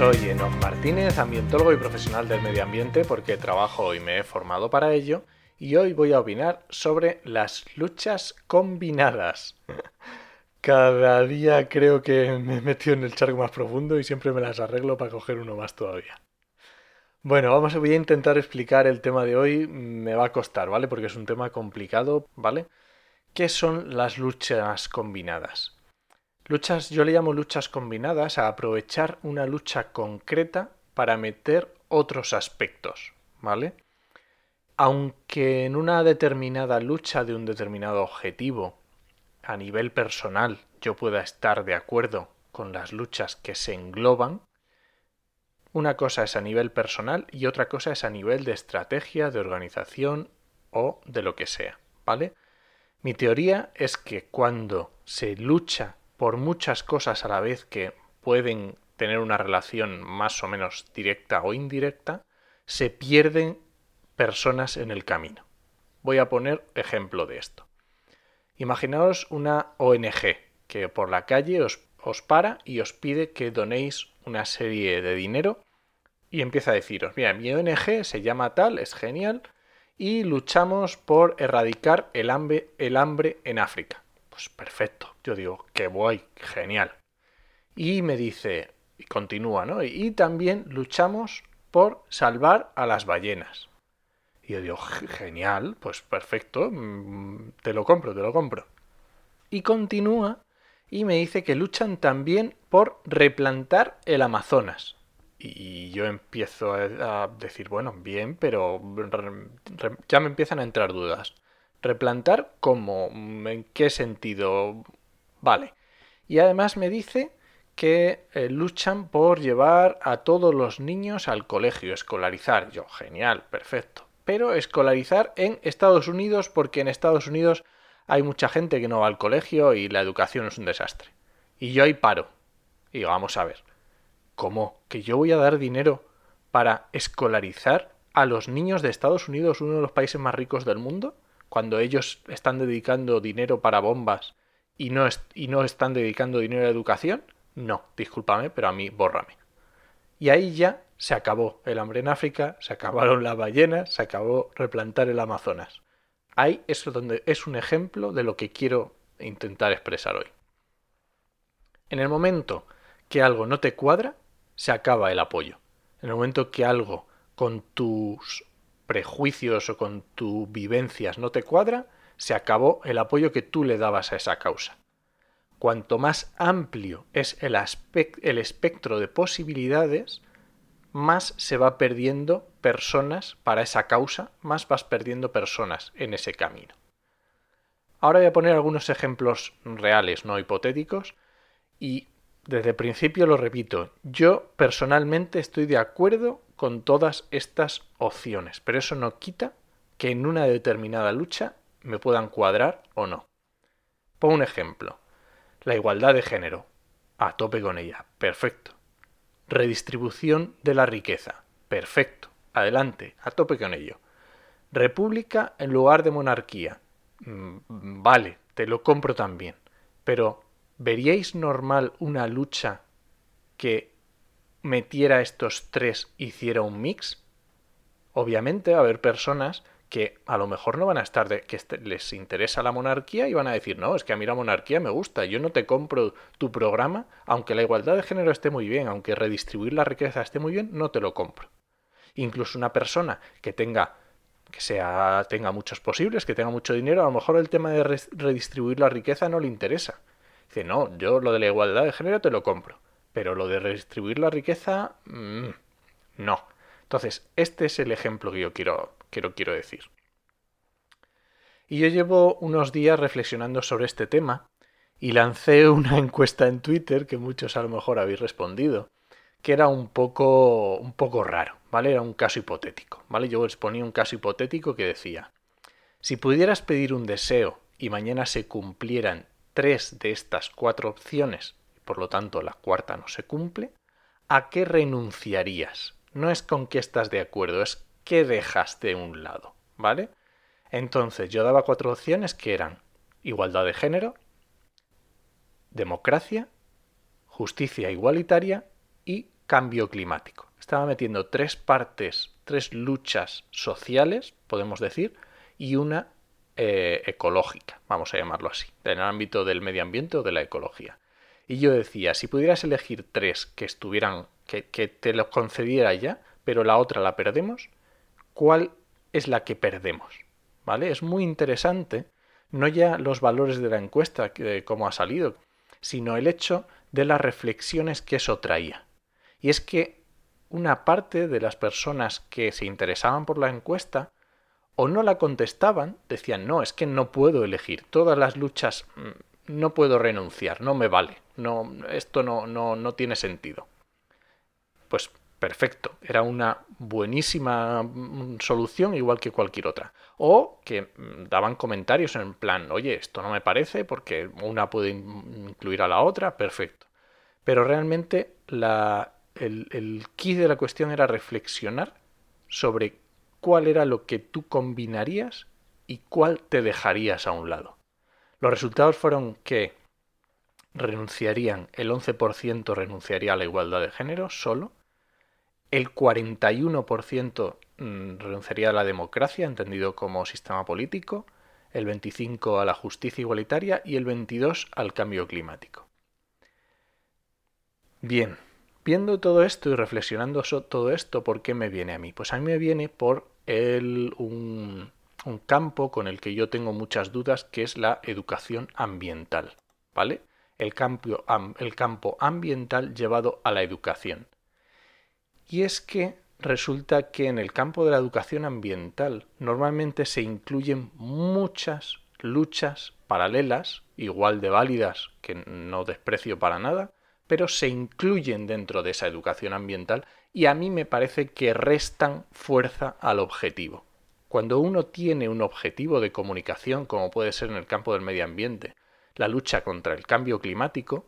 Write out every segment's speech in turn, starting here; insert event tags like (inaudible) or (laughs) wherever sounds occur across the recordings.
Soy Enoch Martínez, ambientólogo y profesional del medio ambiente porque trabajo y me he formado para ello y hoy voy a opinar sobre las luchas combinadas. Cada día creo que me he metido en el charco más profundo y siempre me las arreglo para coger uno más todavía. Bueno, vamos voy a intentar explicar el tema de hoy. Me va a costar, ¿vale? Porque es un tema complicado, ¿vale? ¿Qué son las luchas combinadas? Luchas, yo le llamo luchas combinadas a aprovechar una lucha concreta para meter otros aspectos, ¿vale? Aunque en una determinada lucha de un determinado objetivo, a nivel personal, yo pueda estar de acuerdo con las luchas que se engloban, una cosa es a nivel personal y otra cosa es a nivel de estrategia, de organización o de lo que sea, ¿vale? Mi teoría es que cuando se lucha por muchas cosas a la vez que pueden tener una relación más o menos directa o indirecta, se pierden personas en el camino. Voy a poner ejemplo de esto. Imaginaos una ONG que por la calle os, os, para y os pide que donéis una serie de dinero y empieza a deciros, mira, mi ONG se llama tal, es genial, y luchamos por erradicar el hambre, el hambre en África. Pues perfecto. Yo digo, qué guay, genial. Y me dice, y continúa, ¿no? Y también luchamos por salvar a las ballenas. Y yo digo, genial, pues perfecto, mm, te lo compro, te lo compro. Y continúa y me dice que luchan también por replantar el Amazonas. Y yo empiezo a decir, bueno, bien, pero ya me empiezan a entrar dudas. Replantar cómo, en qué sentido, vale. Y además me dice que eh, luchan por llevar a todos los niños al colegio, escolarizar. Yo, genial, perfecto. Pero escolarizar en Estados Unidos porque en Estados Unidos hay mucha gente que no va al colegio y la educación es un desastre. Y yo ahí paro. Y vamos a ver. ¿Cómo? ¿Que yo voy a dar dinero para escolarizar a los niños de Estados Unidos, uno de los países más ricos del mundo? Cuando ellos están dedicando dinero para bombas y no, están dedicando dinero a educación, no, discúlpame, pero a mí bórrame. Y ahí ya se acabó el hambre en África, se acabaron las ballenas, se acabó replantar el Amazonas. Ahí es donde es un ejemplo de lo que quiero intentar expresar hoy. En el momento que algo no te cuadra, se acaba el apoyo. En el momento que algo con tus prejuicios o con tus vivencias no te cuadra, se acabó el apoyo que tú le dabas a esa causa. Cuanto más amplio es el, el espectro de posibilidades, más se va perdiendo personas para esa causa, más vas perdiendo personas en ese camino. Ahora voy a poner algunos ejemplos reales, no hipotéticos, y desde el principio lo repito, yo personalmente estoy de acuerdo con todas estas opciones, pero eso no quita que en una determinada lucha me puedan cuadrar o no. Pongo un ejemplo. La igualdad de género. A tope con ella. Perfecto. Redistribución de la riqueza. Perfecto. Adelante. A tope con ello. República en lugar de monarquía. Mm, vale, te lo compro también. Pero, ¿veríais normal una lucha que metiera estos tres, hiciera un mix, obviamente va a haber personas que a lo mejor no van a estar de que este, les interesa la monarquía y van a decir, no, es que a mí la monarquía me gusta, yo no te compro tu programa, aunque la igualdad de género esté muy bien, aunque redistribuir la riqueza esté muy bien, no te lo compro. Incluso una persona que tenga que sea tenga muchos posibles, que tenga mucho dinero, a lo mejor el tema de redistribuir la riqueza no le interesa. Dice, no, yo lo de la igualdad de género te lo compro. Pero lo de redistribuir la riqueza, mm, no. Entonces, este es el ejemplo que yo quiero, quiero, decir. Y yo llevo unos días reflexionando sobre este tema y lancé (laughs) una encuesta en Twitter que muchos a lo mejor habéis respondido, que era un poco, un poco raro, ¿vale? Era un caso hipotético, ¿vale? Yo les ponía un caso hipotético que decía, si pudieras pedir un deseo y mañana se cumplieran tres de estas cuatro opciones, por lo tanto la cuarta no se cumple, ¿a qué renunciarías? No es con qué estás de acuerdo, es qué dejas de un lado, ¿vale? Entonces yo daba cuatro opciones que eran igualdad de género, democracia, justicia igualitaria y cambio climático. Estaba metiendo tres partes, tres luchas sociales, podemos decir, y una eh, ecológica, vamos a llamarlo así, en el ámbito del medio ambiente o de la ecología. Y yo decía, si pudieras elegir tres que estuvieran, que, te lo concediera ya, pero la otra la perdemos, ¿cuál es la que perdemos? ¿Vale? Es muy interesante, no ya los valores de la encuesta, que, cómo ha salido, sino el hecho de las reflexiones que eso traía. Y es que una parte de las personas que se interesaban por la encuesta o no la contestaban, decían, no, es que no puedo elegir, todas las luchas mm, no puedo renunciar, no me vale, no, esto no, no, no tiene sentido. Pues perfecto, era una buenísima mm, solución igual que cualquier otra. O que mm, daban comentarios en plan, oye, esto no me parece porque una puede incluir a la otra, perfecto. Pero realmente la, el, el key de la cuestión era reflexionar sobre cuál era lo que tú combinarías y cuál te dejarías a un lado. Los resultados fueron que renunciarían, el 11% renunciaría a la igualdad de género solo, el 41% mm, renunciaría a la democracia, entendido como sistema político, el 25% a la justicia igualitaria y el 22% al cambio climático. Bien, viendo todo esto y reflexionando sobre todo esto, ¿por qué me viene a mí? Pues a mí me viene por el, un, un campo con el que yo tengo muchas dudas, que es la educación ambiental. ¿Vale? El campo, el campo ambiental llevado a la educación. Y es que resulta que en el campo de la educación ambiental normalmente se incluyen muchas luchas paralelas, igual de válidas, que no desprecio para nada, pero se incluyen dentro de esa educación ambiental y a mí me parece que restan fuerza al objetivo. Cuando uno tiene un objetivo de comunicación, como puede ser en el campo del medio ambiente, la lucha contra el cambio climático,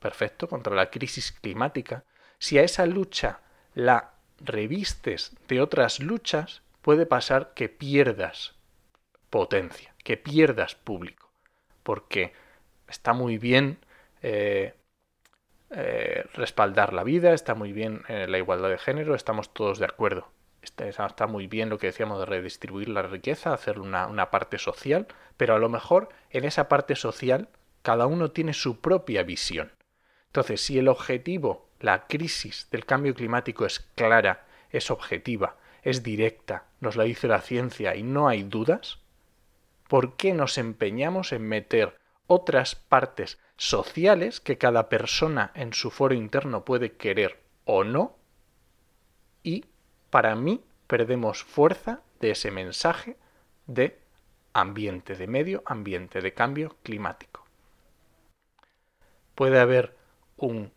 perfecto, contra la crisis climática, si a esa lucha la revistes de otras luchas, puede pasar que pierdas potencia, que pierdas público, porque está muy bien eh, eh, respaldar la vida, está muy bien eh, la igualdad de género, estamos todos de acuerdo. Está, está, muy bien lo que decíamos de redistribuir la riqueza, hacer una, una parte social, pero a lo mejor en esa parte social cada uno tiene su propia visión. Entonces, si el objetivo, la crisis del cambio climático es clara, es objetiva, es directa, nos la dice la ciencia y no hay dudas, ¿por qué nos empeñamos en meter otras partes sociales que cada persona en su foro interno puede querer o no. Y para mí perdemos fuerza de ese mensaje de ambiente, de medio ambiente, de cambio climático. Puede haber un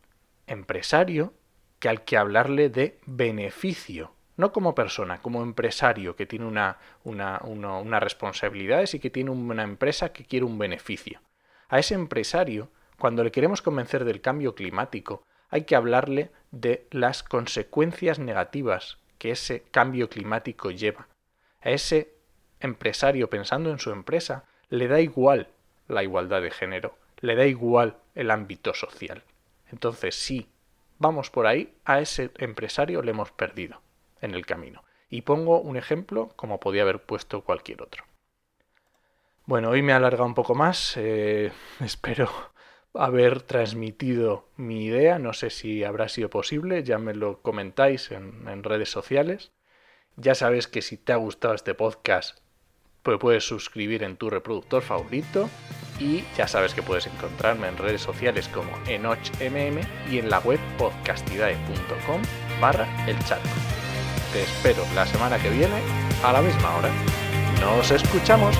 empresario que al que hablarle de beneficio, no como persona, como empresario que tiene una, una, una, responsabilidades y que tiene una empresa que quiere un beneficio. A ese empresario, cuando le queremos convencer del cambio climático, hay que hablarle de las consecuencias negativas que ese cambio climático lleva. A ese empresario pensando en su empresa le da igual la igualdad de género, le da igual el ámbito social. Entonces, si vamos por ahí, a ese empresario le hemos perdido en el camino. Y pongo un ejemplo como podía haber puesto cualquier otro. Bueno, hoy me he un poco más. Eh, (laughs) espero haber transmitido mi idea. No sé si habrá sido posible. Ya me lo comentáis en, redes sociales. Ya sabes que si te ha gustado este podcast, pues puedes suscribir en tu reproductor favorito. Y ya sabes que puedes encontrarme en redes sociales como enochmm y en la web podcastidae.com barra el charco. Te espero la semana que viene a la misma hora. ¡Nos escuchamos!